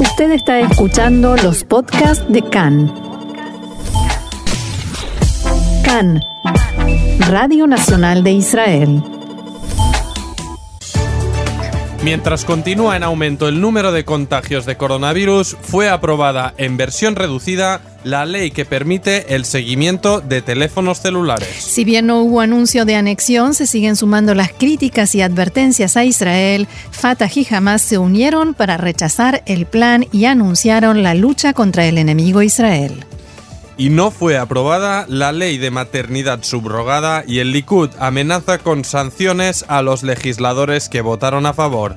Usted está escuchando los podcasts de CAN. CAN, Radio Nacional de Israel. Mientras continúa en aumento el número de contagios de coronavirus, fue aprobada en versión reducida la ley que permite el seguimiento de teléfonos celulares. Si bien no hubo anuncio de anexión, se siguen sumando las críticas y advertencias a Israel. Fatah y Hamas se unieron para rechazar el plan y anunciaron la lucha contra el enemigo Israel y no fue aprobada la ley de maternidad subrogada y el Likud amenaza con sanciones a los legisladores que votaron a favor.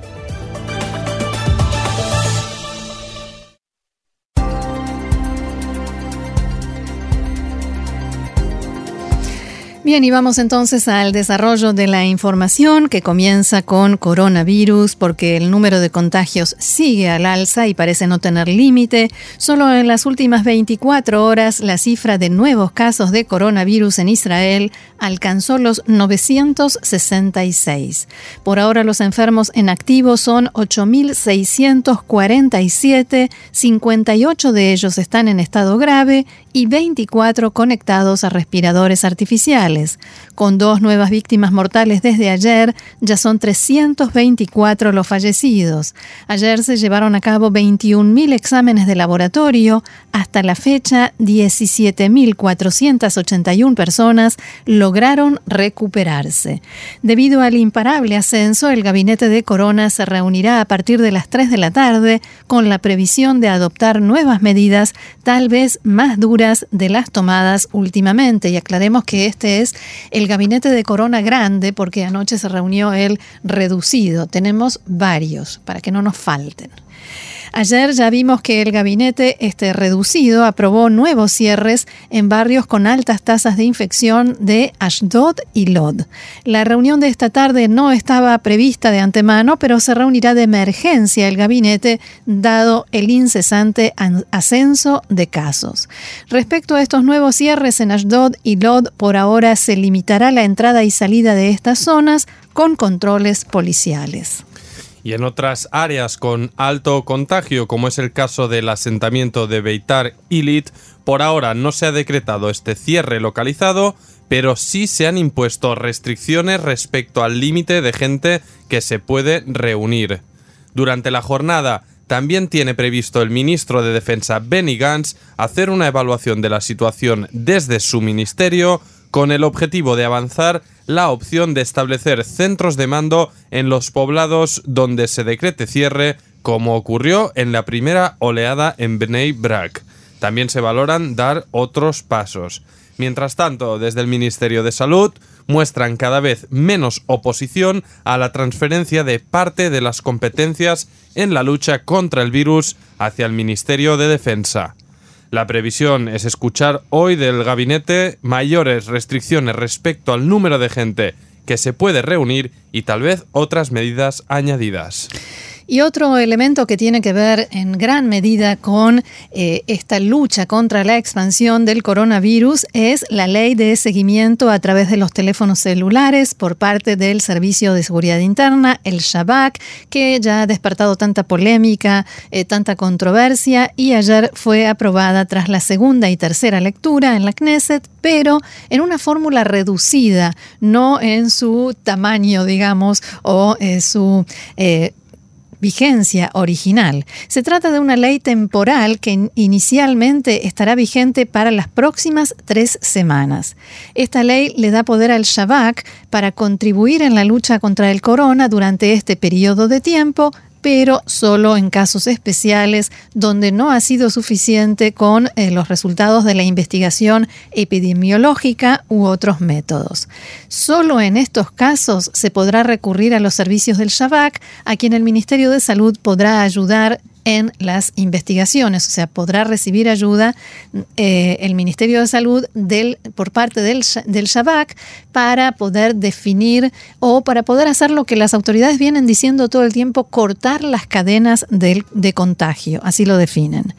Bien, y vamos entonces al desarrollo de la información que comienza con coronavirus, porque el número de contagios sigue al alza y parece no tener límite. Solo en las últimas 24 horas la cifra de nuevos casos de coronavirus en Israel alcanzó los 966. Por ahora los enfermos en activo son 8.647, 58 de ellos están en estado grave y 24 conectados a respiradores artificiales. es Con dos nuevas víctimas mortales desde ayer, ya son 324 los fallecidos. Ayer se llevaron a cabo 21.000 exámenes de laboratorio. Hasta la fecha, 17.481 personas lograron recuperarse. Debido al imparable ascenso, el gabinete de Corona se reunirá a partir de las 3 de la tarde con la previsión de adoptar nuevas medidas, tal vez más duras de las tomadas últimamente. Y aclaremos que este es el gabinete de Corona grande porque anoche se reunió el reducido. Tenemos varios para que no nos falten. Ayer ya vimos que el gabinete este reducido aprobó nuevos cierres en barrios con altas tasas de infección de Ashdod y Lod. La reunión de esta tarde no estaba prevista de antemano, pero se reunirá de emergencia el gabinete dado el incesante ascenso de casos. Respecto a estos nuevos cierres en Ashdod y Lod, por ahora se limitará la entrada y salida de estas zonas con controles policiales. Y en otras áreas con alto contagio, como es el caso del asentamiento de Beitar Ilit, por ahora no se ha decretado este cierre localizado, pero sí se han impuesto restricciones respecto al límite de gente que se puede reunir. Durante la jornada también tiene previsto el ministro de Defensa Benny Gantz hacer una evaluación de la situación desde su ministerio con el objetivo de avanzar la opción de establecer centros de mando en los poblados donde se decrete cierre, como ocurrió en la primera oleada en Bnei Brak. También se valoran dar otros pasos. Mientras tanto, desde el Ministerio de Salud muestran cada vez menos oposición a la transferencia de parte de las competencias en la lucha contra el virus hacia el Ministerio de Defensa. La previsión es escuchar hoy del gabinete mayores restricciones respecto al número de gente que se puede reunir y tal vez otras medidas añadidas. Y otro elemento que tiene que ver en gran medida con eh, esta lucha contra la expansión del coronavirus es la ley de seguimiento a través de los teléfonos celulares por parte del Servicio de Seguridad Interna, el Shabak, que ya ha despertado tanta polémica, eh, tanta controversia y ayer fue aprobada tras la segunda y tercera lectura en la Knesset, pero en una fórmula reducida, no en su tamaño, digamos, o en su eh, vigencia original. Se trata de una ley temporal que inicialmente estará vigente para las próximas tres semanas. Esta ley le da poder al Shabak para contribuir en la lucha contra el corona durante este periodo de tiempo pero solo en casos especiales donde no ha sido suficiente con eh, los resultados de la investigación epidemiológica u otros métodos. Solo en estos casos se podrá recurrir a los servicios del Shabak, a quien el Ministerio de Salud podrá ayudar en las investigaciones, o sea, podrá recibir ayuda eh, el Ministerio de Salud del, por parte del, Shabak para poder definir o para poder hacer lo que las autoridades vienen diciendo todo el tiempo, cortar las cadenas de, de contagio, así lo definen.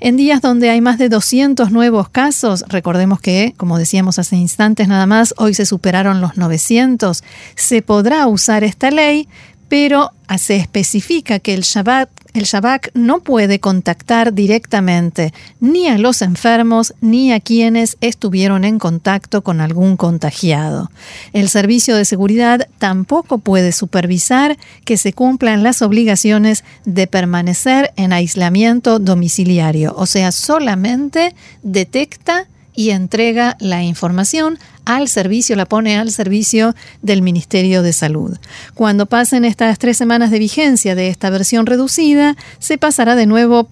En días donde hay más de 200 nuevos casos, recordemos que, como decíamos hace instantes nada más, hoy se superaron los 900, se podrá usar esta ley pero se especifica que el Shabbat el Shabak no puede contactar directamente ni a los enfermos ni a quienes estuvieron en contacto con algún contagiado. El servicio de seguridad tampoco puede supervisar que se cumplan las obligaciones de permanecer en aislamiento domiciliario, o sea, solamente detecta y entrega la información al servicio, la pone al servicio del Ministerio de Salud. Cuando pasen estas tres semanas de vigencia de esta versión reducida, se pasará de nuevo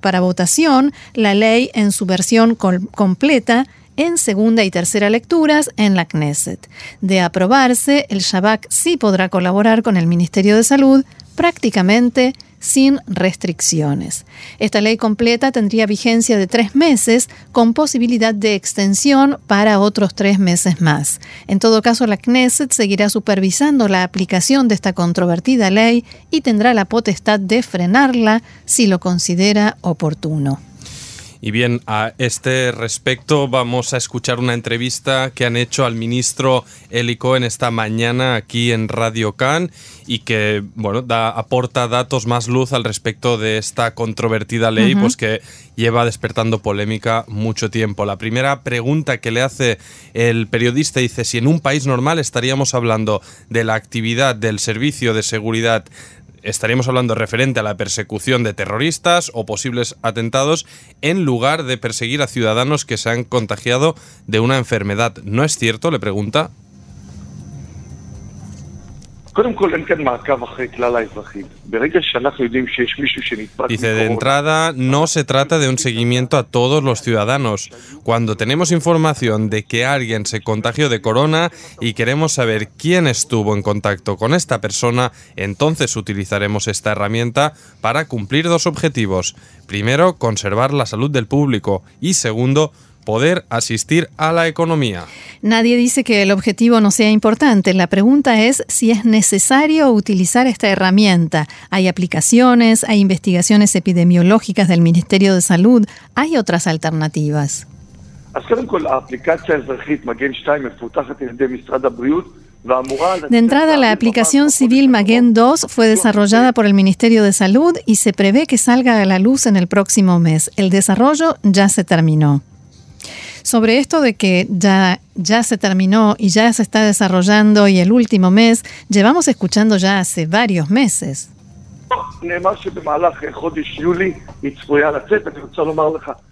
para votación la ley en su versión completa en segunda y tercera lecturas en la Knesset. De aprobarse, el Shabak sí podrá colaborar con el Ministerio de Salud prácticamente sin restricciones. Esta ley completa tendría vigencia de tres meses con posibilidad de extensión para otros tres meses más. En todo caso, la Knesset seguirá supervisando la aplicación de esta controvertida ley y tendrá la potestad de frenarla si lo considera oportuno. Y bien, a este respecto vamos a escuchar una entrevista que han hecho al ministro Eli Cohen esta mañana aquí en Radio Can y que, bueno, da, aporta datos más luz al respecto de esta controvertida ley, pues que lleva despertando polémica mucho tiempo. La primera pregunta que le hace el periodista dice si en un país normal estaríamos hablando de la actividad del servicio de seguridad estaríamos hablando referente a la persecución de terroristas o posibles atentados en lugar de perseguir a ciudadanos que se han contagiado de una enfermedad. ¿No es cierto? Le pregunta. Dice, de entrada, no se trata de un seguimiento a todos los ciudadanos. Cuando tenemos información de que alguien se contagió de corona y queremos saber quién estuvo en contacto con esta persona, entonces utilizaremos esta herramienta para cumplir dos objetivos. Primero, conservar la salud del público y segundo, poder asistir a la economía. Nadie dice que el objetivo no sea importante. La pregunta es si es necesario utilizar esta herramienta. Hay aplicaciones, hay investigaciones epidemiológicas del Ministerio de Salud, hay otras alternativas. De entrada, la aplicación civil Magen 2 fue desarrollada por el Ministerio de Salud y se prevé que salga a la luz en el próximo mes. El desarrollo ya se terminó sobre esto de que ya, ya se terminó y ya se está desarrollando y el último mes, llevamos escuchando ya hace varios meses.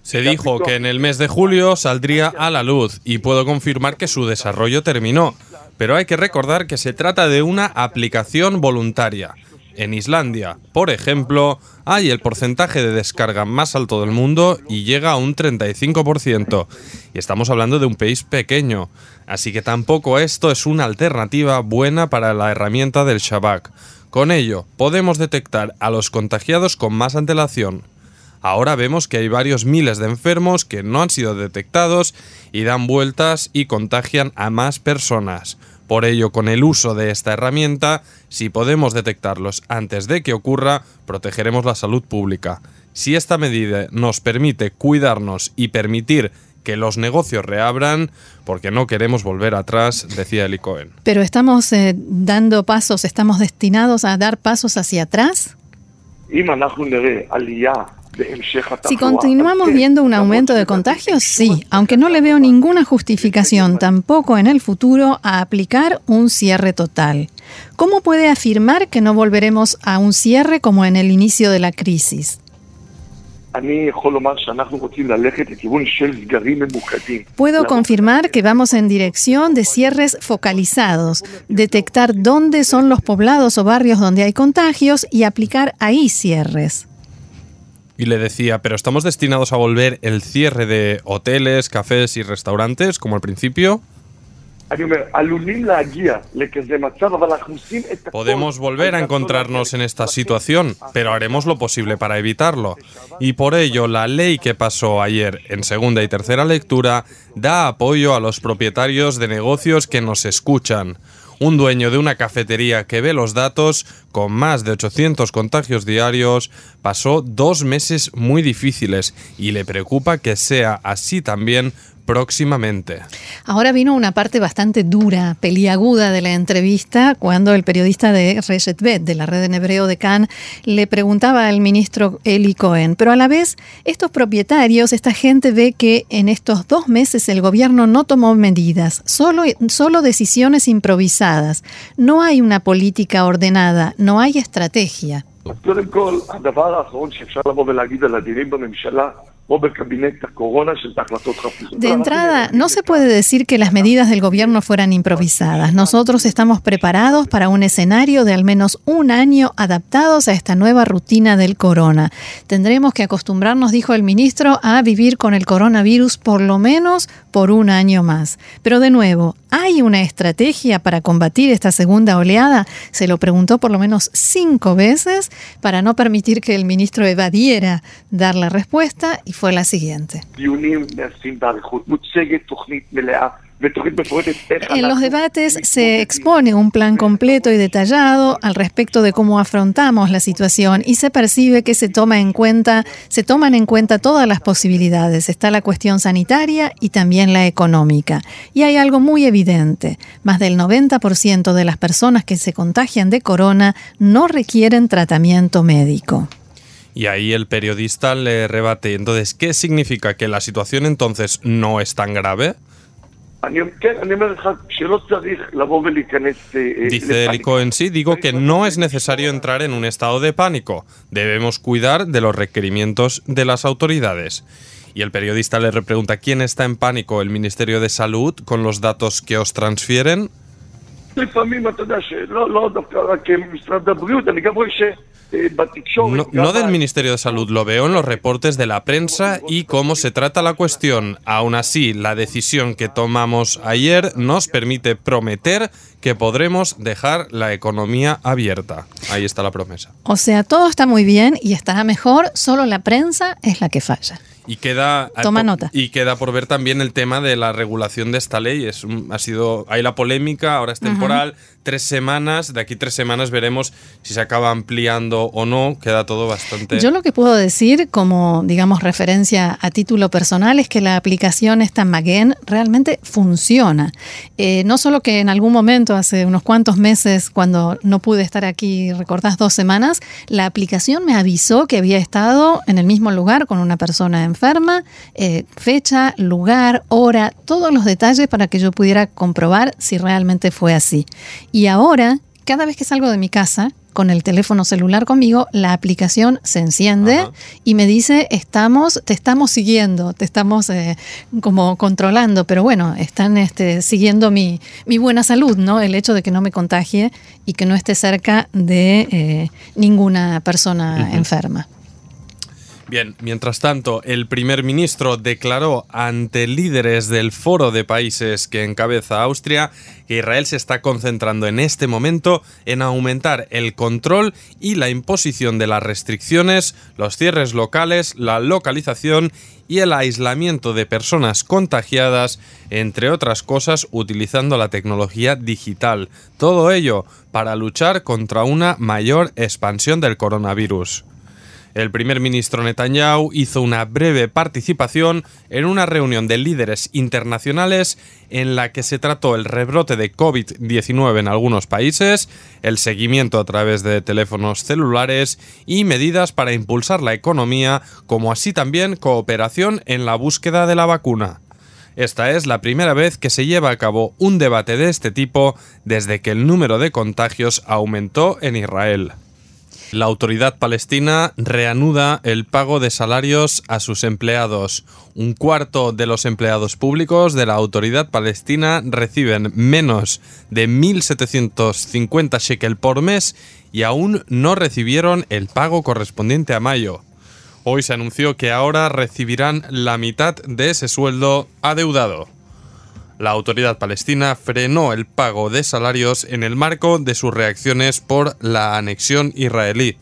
Se dijo que en el mes de julio saldría a la luz y puedo confirmar que su desarrollo terminó, pero hay que recordar que se trata de una aplicación voluntaria. En Islandia, por ejemplo, hay el porcentaje de descarga más alto del mundo y llega a un 35%. Y estamos hablando de un país pequeño. Así que tampoco esto es una alternativa buena para la herramienta del Shabak. Con ello, podemos detectar a los contagiados con más antelación. Ahora vemos que hay varios miles de enfermos que no han sido detectados y dan vueltas y contagian a más personas. Por ello, con el uso de esta herramienta, si podemos detectarlos antes de que ocurra, protegeremos la salud pública. Si esta medida nos permite cuidarnos y permitir que los negocios reabran, porque no queremos volver atrás, decía Eli Cohen. Pero estamos eh, dando pasos, estamos destinados a dar pasos hacia atrás. Si continuamos viendo un aumento de contagios, sí, aunque no le veo ninguna justificación tampoco en el futuro a aplicar un cierre total. ¿Cómo puede afirmar que no volveremos a un cierre como en el inicio de la crisis? Puedo confirmar que vamos en dirección de cierres focalizados, detectar dónde son los poblados o barrios donde hay contagios y aplicar ahí cierres y le decía, pero estamos destinados a volver el cierre de hoteles, cafés y restaurantes como al principio. Podemos volver a encontrarnos en esta situación, pero haremos lo posible para evitarlo. Y por ello, la ley que pasó ayer en segunda y tercera lectura da apoyo a los propietarios de negocios que nos escuchan un dueño de una cafetería que ve los datos, con más de 800 contagios diarios, pasó dos meses muy difíciles y le preocupa que sea así también próximamente. Ahora vino una parte bastante dura, peliaguda de la entrevista cuando el periodista de Reshet Bet, de la red en hebreo de Cannes, le preguntaba al ministro Eli Cohen. Pero a la vez, estos propietarios, esta gente ve que en estos dos meses el gobierno no tomó medidas, solo, solo decisiones improvisadas. No hay una política ordenada, no hay estrategia. De entrada, no se puede decir que las medidas del gobierno fueran improvisadas. Nosotros estamos preparados para un escenario de al menos un año adaptados a esta nueva rutina del corona. Tendremos que acostumbrarnos, dijo el ministro, a vivir con el coronavirus por lo menos por un año más. Pero de nuevo, ¿hay una estrategia para combatir esta segunda oleada? Se lo preguntó por lo menos cinco veces para no permitir que el ministro evadiera dar la respuesta y fue la siguiente. En los debates se expone un plan completo y detallado al respecto de cómo afrontamos la situación y se percibe que se toma en cuenta, se toman en cuenta todas las posibilidades. Está la cuestión sanitaria y también la económica. Y hay algo muy evidente, más del 90% de las personas que se contagian de corona no requieren tratamiento médico. Y ahí el periodista le rebate. Entonces, ¿qué significa que la situación entonces no es tan grave? Dice Elico en sí, digo que no es necesario entrar en un estado de pánico. Debemos cuidar de los requerimientos de las autoridades. Y el periodista le repregunta, ¿quién está en pánico? ¿El Ministerio de Salud con los datos que os transfieren? No, del Ministerio de Salud, lo veo en los reportes de la prensa y cómo se trata la cuestión. Aún así, la decisión que tomamos ayer nos permite prometer que podremos dejar la economía abierta. Ahí está la promesa. O sea, todo está muy bien y estará mejor, solo la prensa es la que falla. Y queda, Toma nota. Y queda por ver también el tema de la regulación de esta ley. Es, ha sido, hay la polémica, ahora es temporal, tres semanas, de aquí tres semanas veremos si se acaba ampliando o no, queda todo bastante... Yo lo que puedo decir como, digamos, referencia a título personal es que la aplicación esta Magen realmente funciona. Eh, no solo que en algún momento, hace unos cuantos meses, cuando no pude estar aquí, recordás dos semanas, la aplicación me avisó que había estado en el mismo lugar con una persona enferma, eh, fecha, lugar, hora, todos los detalles para que yo pudiera comprobar si realmente fue así. Y ahora, cada vez que salgo de mi casa, con el teléfono celular conmigo, la aplicación se enciende y me dice, estamos, te estamos siguiendo, te estamos eh, como controlando, pero bueno, están este, siguiendo mi, mi, buena salud, ¿no? El hecho de que no me contagie y que no esté cerca de eh, ninguna persona enferma. Bien, mientras tanto, el primer ministro declaró ante líderes del foro de países que encabeza Austria que Israel se está concentrando en este momento en aumentar el control y la imposición de las restricciones, los cierres locales, la localización y el aislamiento de personas contagiadas, entre otras cosas, utilizando la tecnología digital. Todo ello para luchar contra una mayor expansión del coronavirus. El primer ministro Netanyahu hizo una breve participación en una reunión de líderes internacionales en la que se trató el rebrote de COVID-19 en algunos países, el seguimiento a través de teléfonos celulares y medidas para impulsar la economía, como así también cooperación en la búsqueda de la vacuna. Esta es la primera vez que se lleva a cabo un debate de este tipo desde que el número de contagios aumentó en Israel. La autoridad palestina reanuda el pago de salarios a sus empleados. Un cuarto de los empleados públicos de la autoridad palestina reciben menos de 1.750 shekel por mes y aún no recibieron el pago correspondiente a mayo. Hoy se anunció que ahora recibirán la mitad de ese sueldo adeudado. La autoridad palestina frenó el pago de salarios en el marco de sus reacciones por la anexión israelí.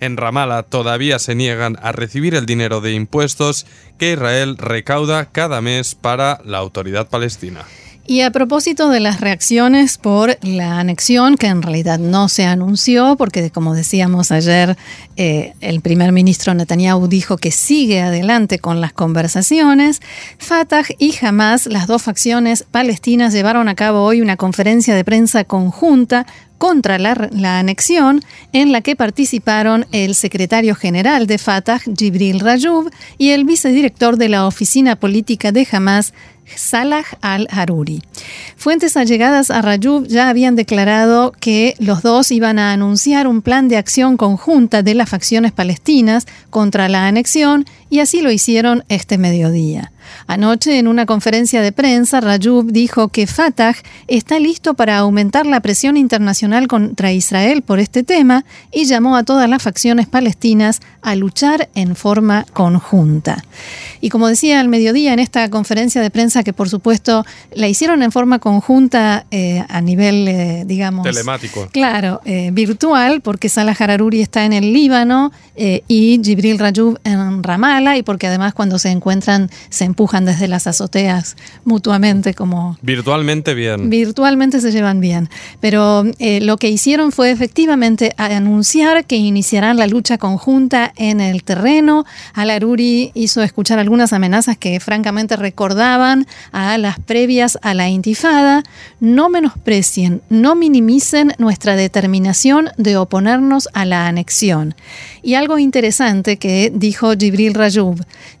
En Ramallah todavía se niegan a recibir el dinero de impuestos que Israel recauda cada mes para la autoridad palestina. Y a propósito de las reacciones por la anexión, que en realidad no se anunció, porque como decíamos ayer, eh, el primer ministro Netanyahu dijo que sigue adelante con las conversaciones, Fatah y Hamas, las dos facciones palestinas, llevaron a cabo hoy una conferencia de prensa conjunta contra la, la, anexión, en la que participaron el secretario general de Fatah, Jibril Rayoub, y el vicedirector de la oficina política de Hamas, Salah al-Haruri. Fuentes allegadas a Rayub ya habían declarado que los dos iban a anunciar un plan de acción conjunta de las facciones palestinas contra la anexión y así lo hicieron este mediodía. Anoche, en una conferencia de prensa, Rayub dijo que Fatah está listo para aumentar la presión internacional contra Israel por este tema y llamó a todas las facciones palestinas a luchar en forma conjunta. Y como decía al mediodía en esta conferencia de prensa, que por supuesto la hicieron en forma conjunta eh, a nivel, eh, digamos... Telemático. Claro, eh, virtual, porque Salah Hararuri está en el Líbano y Jibril Rayub en Ramallah, y porque además cuando se encuentran se empujan desde las azoteas mutuamente como... Virtualmente bien. Virtualmente se llevan bien. Pero lo que hicieron fue efectivamente anunciar que iniciarán la lucha conjunta en el terreno. Al-Aruri hizo escuchar algunas amenazas que francamente recordaban a las previas a la intifada. No menosprecien, no minimicen nuestra determinación de oponernos a la anexión. Y algo interesante que dijo Jibril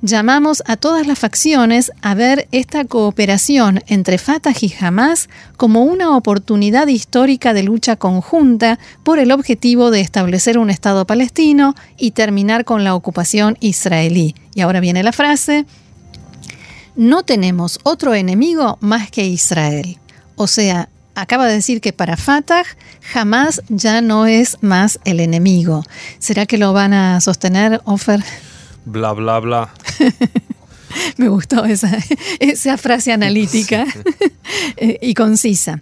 Llamamos a todas las facciones a ver esta cooperación entre Fatah y Hamas como una oportunidad histórica de lucha conjunta por el objetivo de establecer un Estado palestino y terminar con la ocupación israelí. Y ahora viene la frase, no tenemos otro enemigo más que Israel. O sea, acaba de decir que para Fatah jamás ya no es más el enemigo. ¿Será que lo van a sostener, Ofer? Bla, bla, bla. Me gustó esa, esa frase analítica eh, y concisa.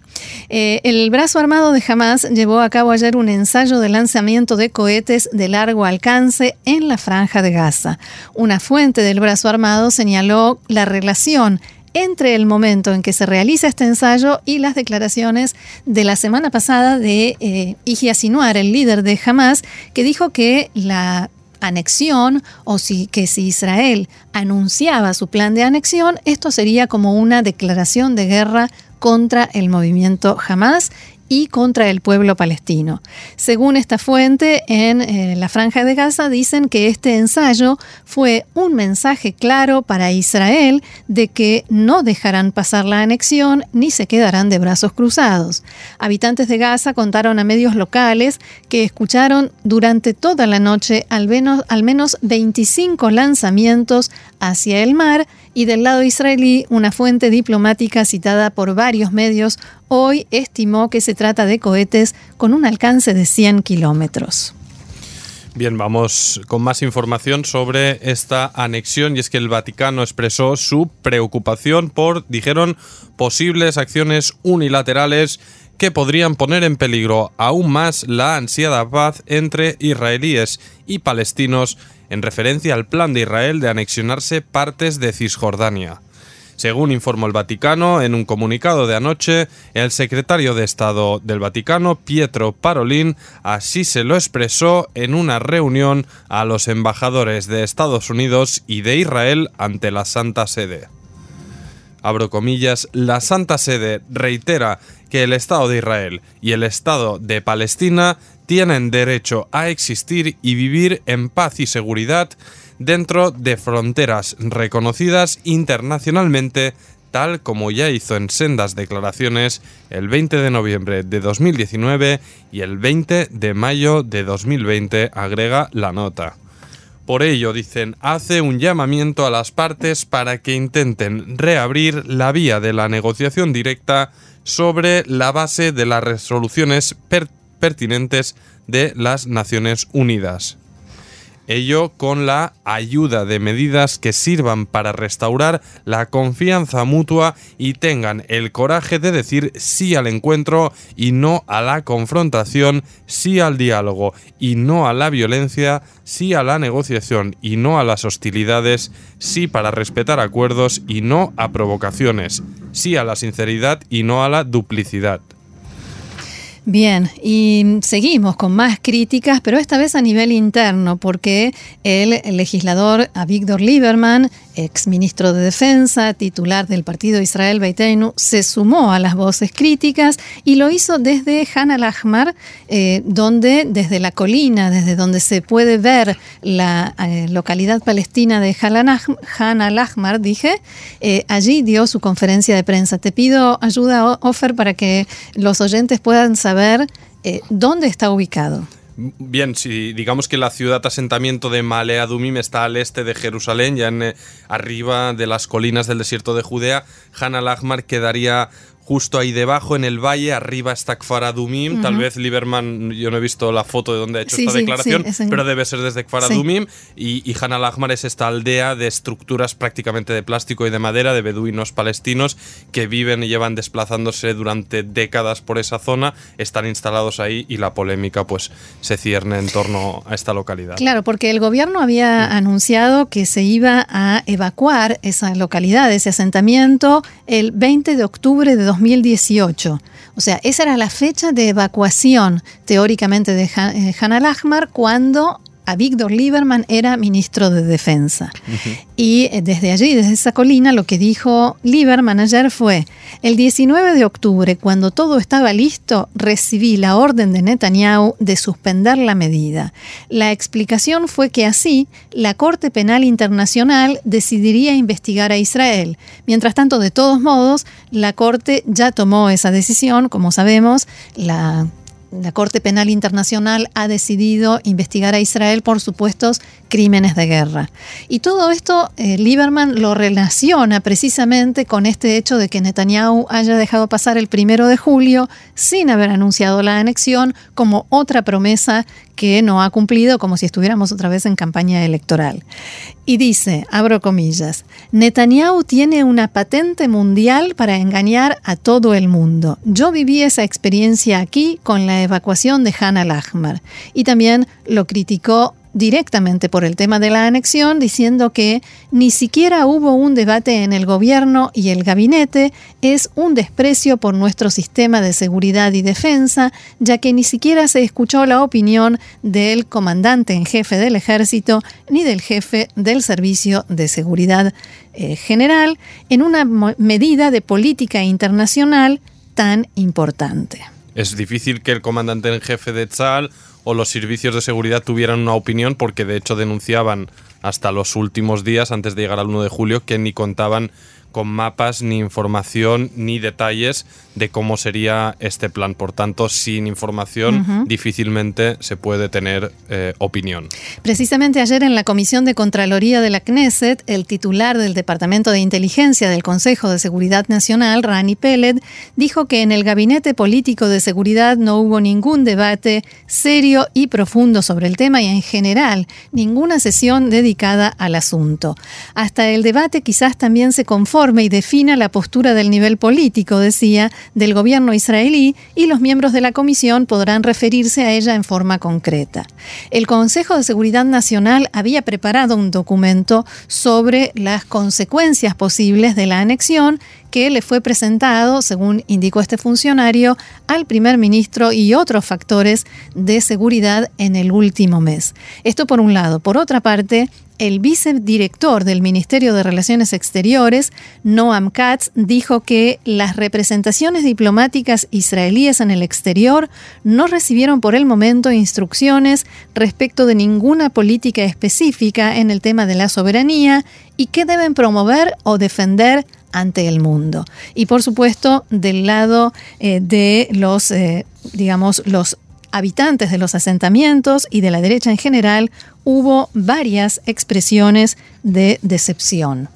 Eh, el brazo armado de Hamas llevó a cabo ayer un ensayo de lanzamiento de cohetes de largo alcance en la franja de Gaza. Una fuente del brazo armado señaló la relación entre el momento en que se realiza este ensayo y las declaraciones de la semana pasada de eh, Iji el líder de Hamas, que dijo que la anexión o si, que si Israel anunciaba su plan de anexión, esto sería como una declaración de guerra contra el movimiento Hamas y contra el pueblo palestino. Según esta fuente, en eh, la franja de Gaza dicen que este ensayo fue un mensaje claro para Israel de que no dejarán pasar la anexión ni se quedarán de brazos cruzados. Habitantes de Gaza contaron a medios locales que escucharon durante toda la noche al menos, al menos 25 lanzamientos hacia el mar y del lado israelí una fuente diplomática citada por varios medios hoy estimó que se trata de cohetes con un alcance de 100 kilómetros. Bien, vamos con más información sobre esta anexión y es que el Vaticano expresó su preocupación por, dijeron, posibles acciones unilaterales que podrían poner en peligro aún más la ansiada paz entre israelíes y palestinos en referencia al plan de Israel de anexionarse partes de Cisjordania. Según informó el Vaticano en un comunicado de anoche, el secretario de Estado del Vaticano, Pietro Parolin, así se lo expresó en una reunión a los embajadores de Estados Unidos y de Israel ante la Santa Sede. Abro comillas, la Santa Sede reitera que el Estado de Israel y el Estado de Palestina tienen derecho a existir y vivir en paz y seguridad dentro de fronteras reconocidas internacionalmente tal como ya hizo en sendas declaraciones el 20 de noviembre de 2019 y el 20 de mayo de 2020, agrega la nota. Por ello, dicen, hace un llamamiento a las partes para que intenten reabrir la vía de la negociación directa sobre la base de las resoluciones pertinentes de las Naciones Unidas. ello con la ayuda de medidas que sirvan para restaurar la confianza mutua y tengan el coraje de decir sí al encuentro y no a la confrontación, sí al diálogo y no a la violencia, sí a la negociación y no a las hostilidades, sí para respetar acuerdos y no a provocaciones, sí a la sinceridad y no a la duplicidad. Bien, y seguimos con más críticas, pero esta vez a nivel interno, porque el legislador Avigdor Lieberman, ex ministro de Defensa, titular del partido Israel Beiteinu, se sumó a las voces críticas y lo hizo desde Han al-Ahmar, eh, donde desde la colina, desde donde se puede ver la eh, localidad palestina de Han al-Ahmar, dije, eh, allí dio su conferencia de prensa. Te pido ayuda, Ofer, para que los oyentes puedan saber eh, dónde está ubicado. Bien, si digamos que la ciudad asentamiento de Male Adumim está al este de Jerusalén, ya en, eh, arriba de las colinas del desierto de Judea, Han al-Ahmar quedaría justo ahí debajo, en el valle, arriba está Kfar Adumim. Tal vez Lieberman, yo no he visto la foto de donde ha hecho esta declaración, pero debe ser desde Kfar Adumim. Y, y Han al-Ahmar es esta aldea de estructuras prácticamente de plástico y de madera, de beduinos palestinos que viven y llevan desplazándose durante décadas por esa zona, están instalados ahí y la polémica pues se cierne en torno a esta localidad. Claro, porque el gobierno había anunciado que se iba a evacuar esa localidad, ese asentamiento, el 20 de octubre de 2018. O sea, esa era la fecha de evacuación teóricamente de eh, al cuando a Víctor Lieberman era ministro de Defensa. Y eh, desde allí, desde esa colina, lo que dijo Lieberman ayer fue, el 19 de octubre, cuando todo estaba listo, recibí la orden de Netanyahu de suspender la medida. La explicación fue que así la Corte Penal Internacional decidiría investigar a Israel. Mientras tanto, de todos modos, la Corte ya tomó esa decisión, como sabemos, la la Corte Penal Internacional ha decidido investigar a Israel por supuestos crímenes de guerra. Y todo esto eh, Lieberman lo relaciona precisamente con este hecho de que Netanyahu haya dejado pasar el primero de julio sin haber anunciado la anexión como otra promesa que no ha cumplido como si estuviéramos otra vez en campaña electoral. Y dice, abro comillas, Netanyahu tiene una patente mundial para engañar a todo el mundo. Yo viví esa experiencia aquí con la evacuación de Han al-Ahmar y también lo criticó directamente por el tema de la anexión, diciendo que ni siquiera hubo un debate en el gobierno y el gabinete, es un desprecio por nuestro sistema de seguridad y defensa, ya que ni siquiera se escuchó la opinión del comandante en jefe del ejército ni del jefe del servicio de seguridad eh, general en una medida de política internacional tan importante. Es difícil que el comandante en jefe de Tzal o los servicios de seguridad tuvieran una opinión porque de hecho denunciaban hasta los últimos días antes de llegar al 1 de julio que ni contaban con mapas, ni información, ni detalles de cómo sería este plan. Por tanto, sin información difícilmente se puede tener eh, opinión. Precisamente ayer en la Comisión de Contraloría de la Knesset, el titular del Departamento de Inteligencia del Consejo de Seguridad Nacional, Rani Peled, dijo que en el Gabinete Político de Seguridad no hubo ningún debate serio y profundo sobre el tema y en general ninguna sesión dedicada al asunto. Hasta el debate quizás también se conforma y defina la postura del nivel político, decía, del gobierno israelí y los miembros de la comisión podrán referirse a ella en forma concreta. El Consejo de Seguridad Nacional había preparado un documento sobre las consecuencias posibles de la anexión que le fue presentado, según indicó este funcionario, al primer ministro y otros factores de seguridad en el último mes. Esto por un lado. Por otra parte, el vicedirector del Ministerio de Relaciones Exteriores, Noam Katz, dijo que las representaciones diplomáticas israelíes en el exterior no recibieron por el momento instrucciones respecto de ninguna política específica en el tema de la soberanía y que deben promover o defender ante el mundo. Y por supuesto, del lado eh, de los, eh, digamos, los habitantes de los asentamientos y de la derecha en general, hubo varias expresiones de decepción.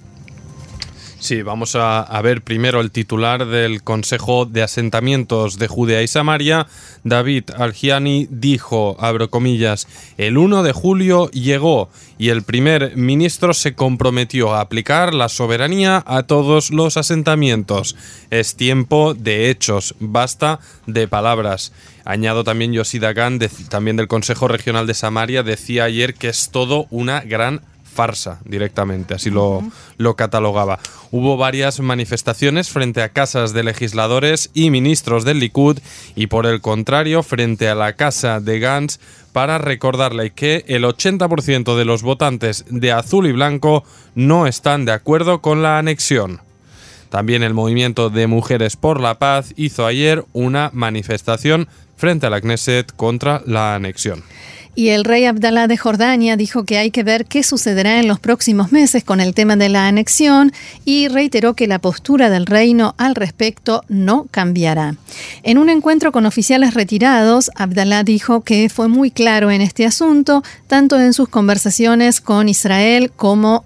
Sí, vamos a, ver primero el titular del Consejo de Asentamientos de Judea y Samaria. David Algiani dijo, abro comillas, el 1 de julio llegó y el primer ministro se comprometió a aplicar la soberanía a todos los asentamientos. Es tiempo de hechos, basta de palabras. Añado también Yoshida Khan, también del Consejo Regional de Samaria, decía ayer que es todo una gran farsa directamente, así lo, lo, catalogaba. Hubo varias manifestaciones frente a casas de legisladores y ministros del Likud y por el contrario frente a la casa de Gantz para recordarle que el 80% de los votantes de azul y blanco no están de acuerdo con la anexión. También el movimiento de Mujeres por la Paz hizo ayer una manifestación frente a la Knesset contra la anexión. Y el rey Abdalá de Jordania dijo que hay que ver qué sucederá en los próximos meses con el tema de la anexión y reiteró que la postura del reino al respecto no cambiará. En un encuentro con oficiales retirados, Abdalá dijo que fue muy claro en este asunto, tanto en sus conversaciones con Israel como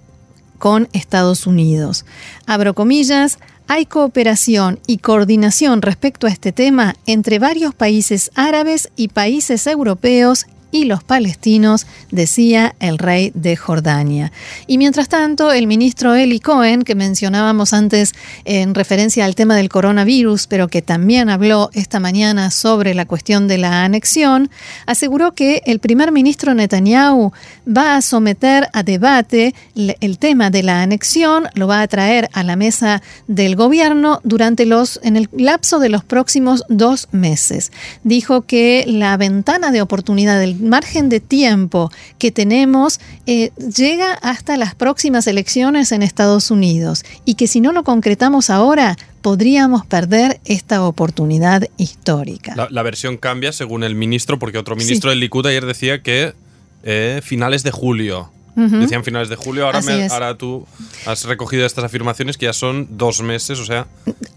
con Estados Unidos. Abro comillas, hay cooperación y coordinación respecto a este tema entre varios países árabes y países europeos y los palestinos, decía el rey de Jordania. Y mientras tanto, el ministro Eli Cohen, que mencionábamos antes en referencia al tema del coronavirus, pero que también habló esta mañana sobre la cuestión de la anexión, aseguró que el primer ministro Netanyahu va a someter a debate el tema de la anexión, lo va a traer a la mesa del gobierno durante los, en el lapso de los próximos dos meses. Dijo que la ventana de oportunidad del margen de tiempo que tenemos eh, llega hasta las próximas elecciones en Estados Unidos y que si no lo concretamos ahora, podríamos perder esta oportunidad histórica. La, versión cambia según el ministro, porque otro ministro del Likud ayer decía que eh, finales de julio. Decían finales de julio, ahora, ahora tú has recogido estas afirmaciones que ya son dos meses, o sea...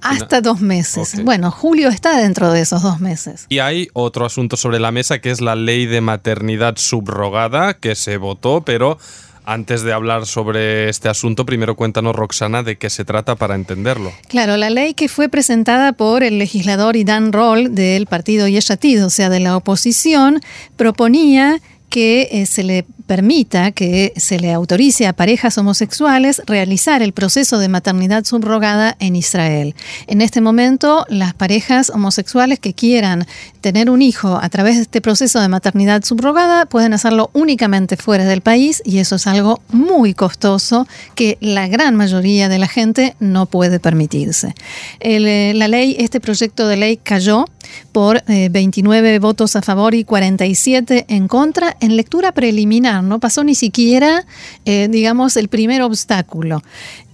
Hasta dos meses. Bueno, julio está dentro de esos dos meses. Y hay otro asunto sobre la mesa que es la ley de maternidad subrogada que se votó, pero antes de hablar sobre este asunto, primero cuéntanos, Roxana, de qué se trata para entenderlo. Claro, la ley que fue presentada por el legislador Idan Roll del partido Yeshatid, o sea, de la oposición, proponía que eh, se le permita que se le autorice a parejas homosexuales realizar el proceso de maternidad subrogada en Israel. En este momento, las parejas homosexuales que quieran tener un hijo a través de este proceso de maternidad subrogada pueden hacerlo únicamente fuera del país y eso es algo muy costoso que la gran mayoría de la gente no puede permitirse. Eh, la ley, este proyecto de ley cayó por 29 eh, votos a favor y 47 en contra en lectura preliminar, no pasó ni siquiera, eh, digamos, el primer obstáculo.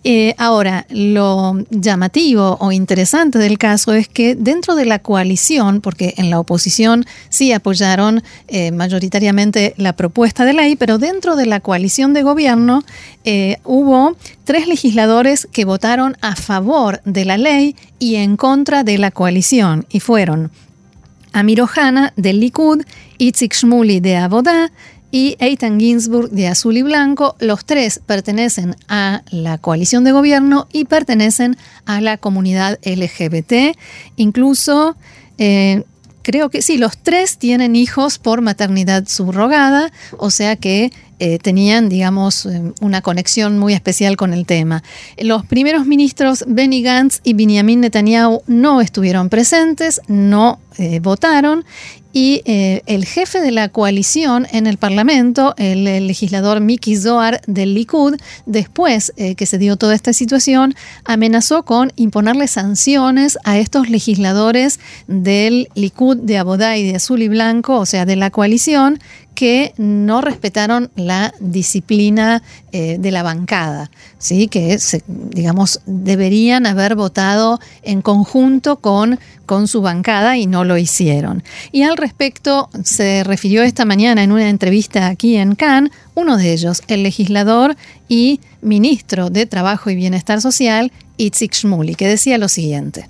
Eh, ahora, lo llamativo o interesante del caso es que dentro de la coalición, porque en la oposición sí apoyaron mayoritariamente la propuesta de ley, pero dentro de la coalición de gobierno hubo tres legisladores que votaron a favor de la ley y en contra de la coalición, y fueron Amir Ohana del Likud, Itzik Shmuli de Abodá y Eitan Ginsburg de Azul y Blanco. Los tres pertenecen a la coalición de gobierno y pertenecen a la comunidad LGBT. Incluso eh, creo que sí, los tres tienen hijos por maternidad subrogada, o sea que eh, tenían, digamos, eh, una conexión muy especial con el tema. Los primeros ministros Benny Gantz y Benjamin Netanyahu no estuvieron presentes, no votaron y el jefe de la coalición en el Parlamento, el, legislador Miki Zohar del Likud, después que se dio toda esta situación, amenazó con imponerle sanciones a estos legisladores del Likud de Abodá y de Azul y Blanco, o sea, de la coalición, que no respetaron la disciplina eh, de la bancada, ¿sí? que digamos deberían haber votado en conjunto con, con su bancada y no lo hicieron. Y al respecto se refirió esta mañana en una entrevista aquí en Cannes uno de ellos, el legislador y ministro de Trabajo y Bienestar Social, Itzik Shmuli, que decía lo siguiente.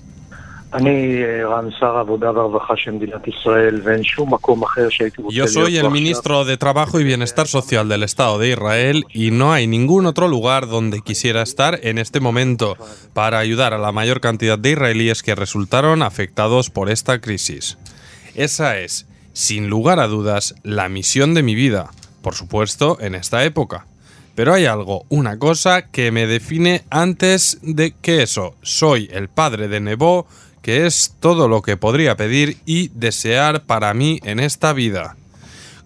Yo soy el ministro de Trabajo y Bienestar Social del Estado de Israel y no hay ningún otro lugar donde quisiera estar en este momento para ayudar a la mayor cantidad de israelíes que resultaron afectados por esta crisis. Esa es, sin lugar a dudas, la misión de mi vida, por supuesto, en esta época. Pero hay algo, una cosa que me define antes de que eso. Soy el padre de Nebo, que es todo lo que podría pedir y desear para mí en esta vida.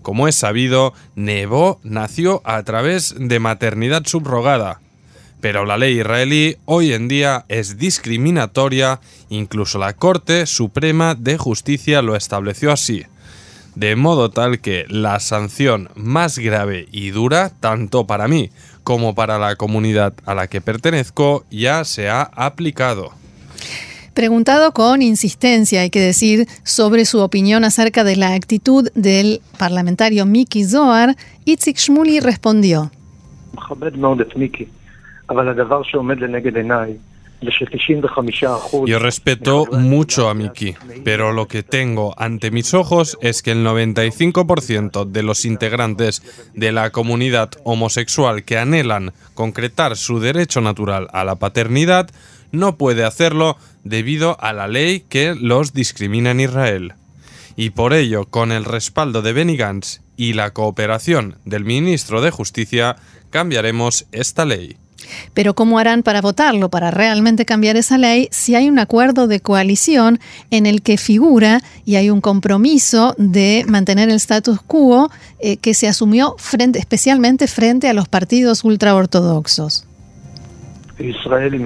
Como es sabido, Nebo nació a través de maternidad subrogada. Pero la ley israelí hoy en día es discriminatoria, incluso la Corte Suprema de Justicia lo estableció así. De modo tal que la sanción más grave y dura, tanto para mí como para la comunidad a la que pertenezco, ya se ha aplicado. Preguntado con insistencia, hay que decir, sobre su opinión acerca de la actitud del parlamentario Miki Zohar, Itzik Shmuli respondió. Yo respeto mucho a Miki, pero lo que tengo ante mis ojos es que el 95% de los integrantes de la comunidad homosexual que anhelan concretar su derecho natural a la paternidad no puede hacerlo debido a la ley que los discrimina en Israel. Y por ello, con el respaldo de Benny Gantz y la cooperación del ministro de Justicia, cambiaremos esta ley. Pero ¿cómo harán para votarlo, para realmente cambiar esa ley, si hay un acuerdo de coalición en el que figura y hay un compromiso de mantener el status quo eh, que se asumió especialmente frente a los partidos ultraortodoxos? Israel y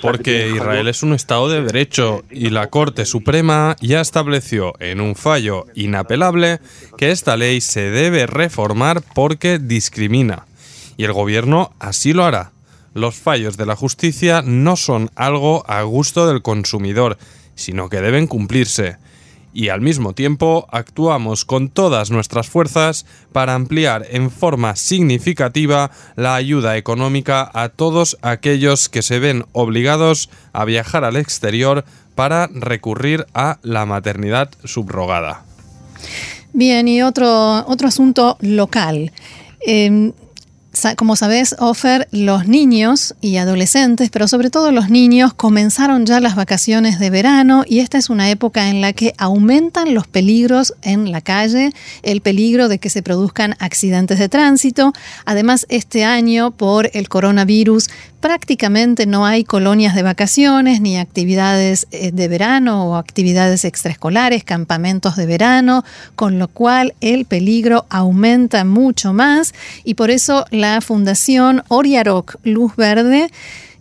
porque Israel es un Estado de Derecho y la Corte Suprema ya estableció en un fallo inapelable que esta ley se debe reformar porque discrimina. Y el gobierno así lo hará. Los fallos de la justicia no son algo a gusto del consumidor, sino que deben cumplirse y al mismo tiempo actuamos con todas nuestras fuerzas para ampliar en forma significativa la ayuda económica a todos aquellos que se ven obligados a viajar al exterior para recurrir a la maternidad subrogada. Bien, y otro, otro asunto local. Em, como sabes, Ofer, los niños y adolescentes, pero sobre todo los niños, comenzaron ya las vacaciones de verano y esta es una época en la que aumentan los peligros en la calle, el peligro de que se produzcan accidentes de tránsito. Además, este año, por el coronavirus, prácticamente no hay colonias de vacaciones ni actividades eh, de verano o actividades extraescolares, campamentos de verano, con lo cual el peligro aumenta mucho más. Y por eso la Fundación Oriarok Luz Verde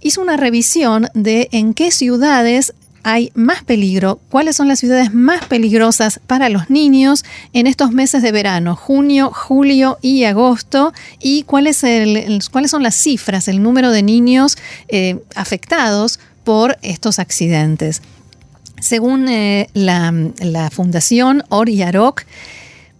hizo una revisión de en qué ciudades hay más peligro, cuáles son las ciudades más peligrosas para los niños en estos meses de verano, junio, julio y agosto, y cuáles son las cifras, el número de niños eh, afectados por estos accidentes. Según eh, la, la, Fundación Oriarok,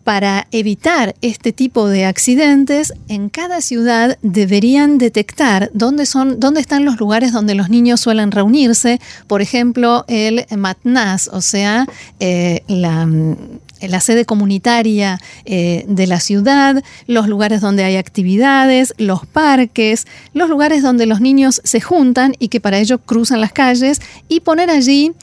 para evitar este tipo de accidentes, en cada ciudad deberían detectar dónde, son, dónde están los lugares donde los niños suelen reunirse. Por ejemplo, el matnaz, o sea, eh, la, sede comunitaria eh, de la ciudad, los lugares donde hay actividades, los parques, los lugares donde los niños se juntan y que para ello cruzan las calles y poner allí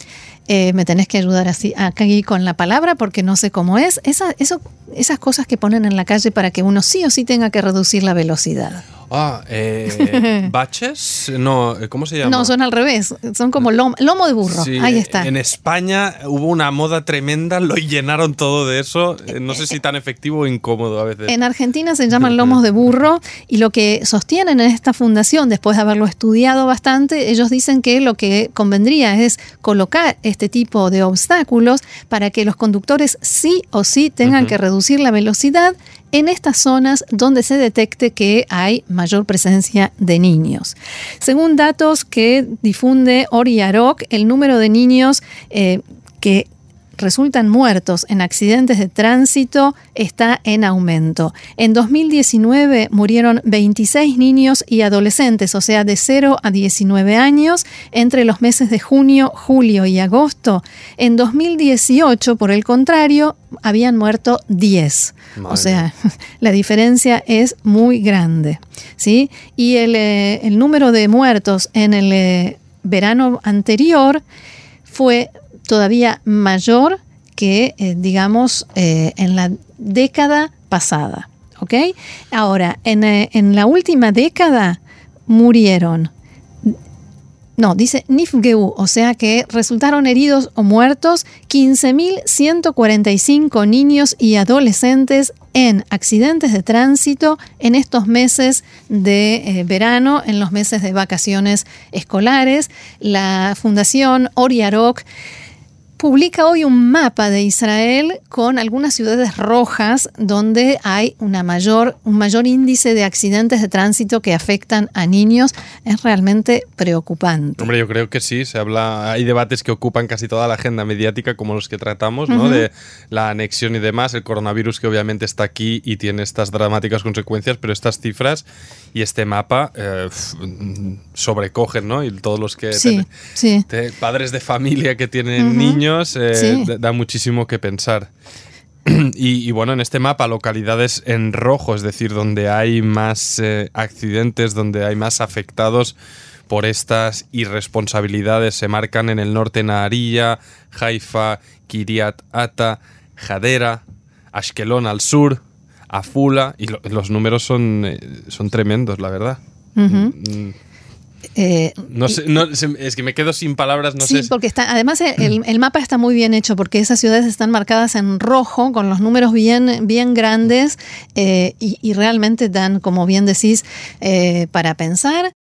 eh, me tenés que ayudar así aquí con la palabra porque no sé cómo es. Esa, eso, esas cosas que ponen en la calle para que uno sí o sí tenga que reducir la velocidad. Ah, eh, baches, no, eh, ¿cómo se llama? No, son al revés, son como lomo, de burro, ahí está. En España hubo una moda tremenda, lo llenaron todo de eso, eh, no sé si tan efectivo o incómodo a veces. En Argentina se llaman lomos de burro y lo que sostienen en esta fundación, después de haberlo estudiado bastante, ellos dicen que lo que convendría es colocar este tipo de obstáculos para que los conductores sí o sí tengan que reducir la velocidad en estas zonas donde se detecte que hay mayor presencia de niños. Según datos que difunde Oriarok, el número de niños eh, que resultan muertos en accidentes de tránsito está en aumento. En 2019 murieron 26 niños y adolescentes, o sea, de 0 a 19 años, entre los meses de junio, julio y agosto. En 2018, por el contrario, habían muerto 10. O sea, la diferencia es muy grande. ¿sí? Y el, eh, el número de muertos en el eh, verano anterior fue todavía mayor que, eh, digamos, en la década pasada. ¿Ok? Ahora, en, en la última década murieron no, dice Nifgeu, o sea que resultaron heridos o muertos 15.145 niños y adolescentes en accidentes de tránsito en estos meses de eh, verano, en los meses de vacaciones escolares. La Fundación Oriarok publica hoy un mapa de Israel con algunas ciudades rojas donde hay una mayor, un mayor índice de accidentes de tránsito que afectan a niños. Es realmente preocupante. Hombre, yo creo que sí. Se habla, hay debates que ocupan casi toda la agenda mediática, como los que tratamos, ¿no? De la anexión y demás, el coronavirus que obviamente está aquí y tiene estas dramáticas consecuencias, pero estas cifras y este mapa eh, sobrecogen, ¿no? Y todos los que sí, sí. padres de familia que tienen niños eh, da muchísimo que pensar. Y, bueno, en este mapa, localidades en rojo, es decir, donde hay más eh, accidentes, donde hay más afectados por estas irresponsabilidades, se marcan en el norte Nahariya, Haifa, Kiryat Ata, Jadera, Ashkelon al sur, Afula, y los números son, eh, son tremendos, la verdad. Eh, no sé, es que me quedo sin palabras, no sí, porque está, además el, mapa está muy bien hecho porque esas ciudades están marcadas en rojo con los números bien, bien grandes eh, y, realmente dan, como bien decís, para pensar.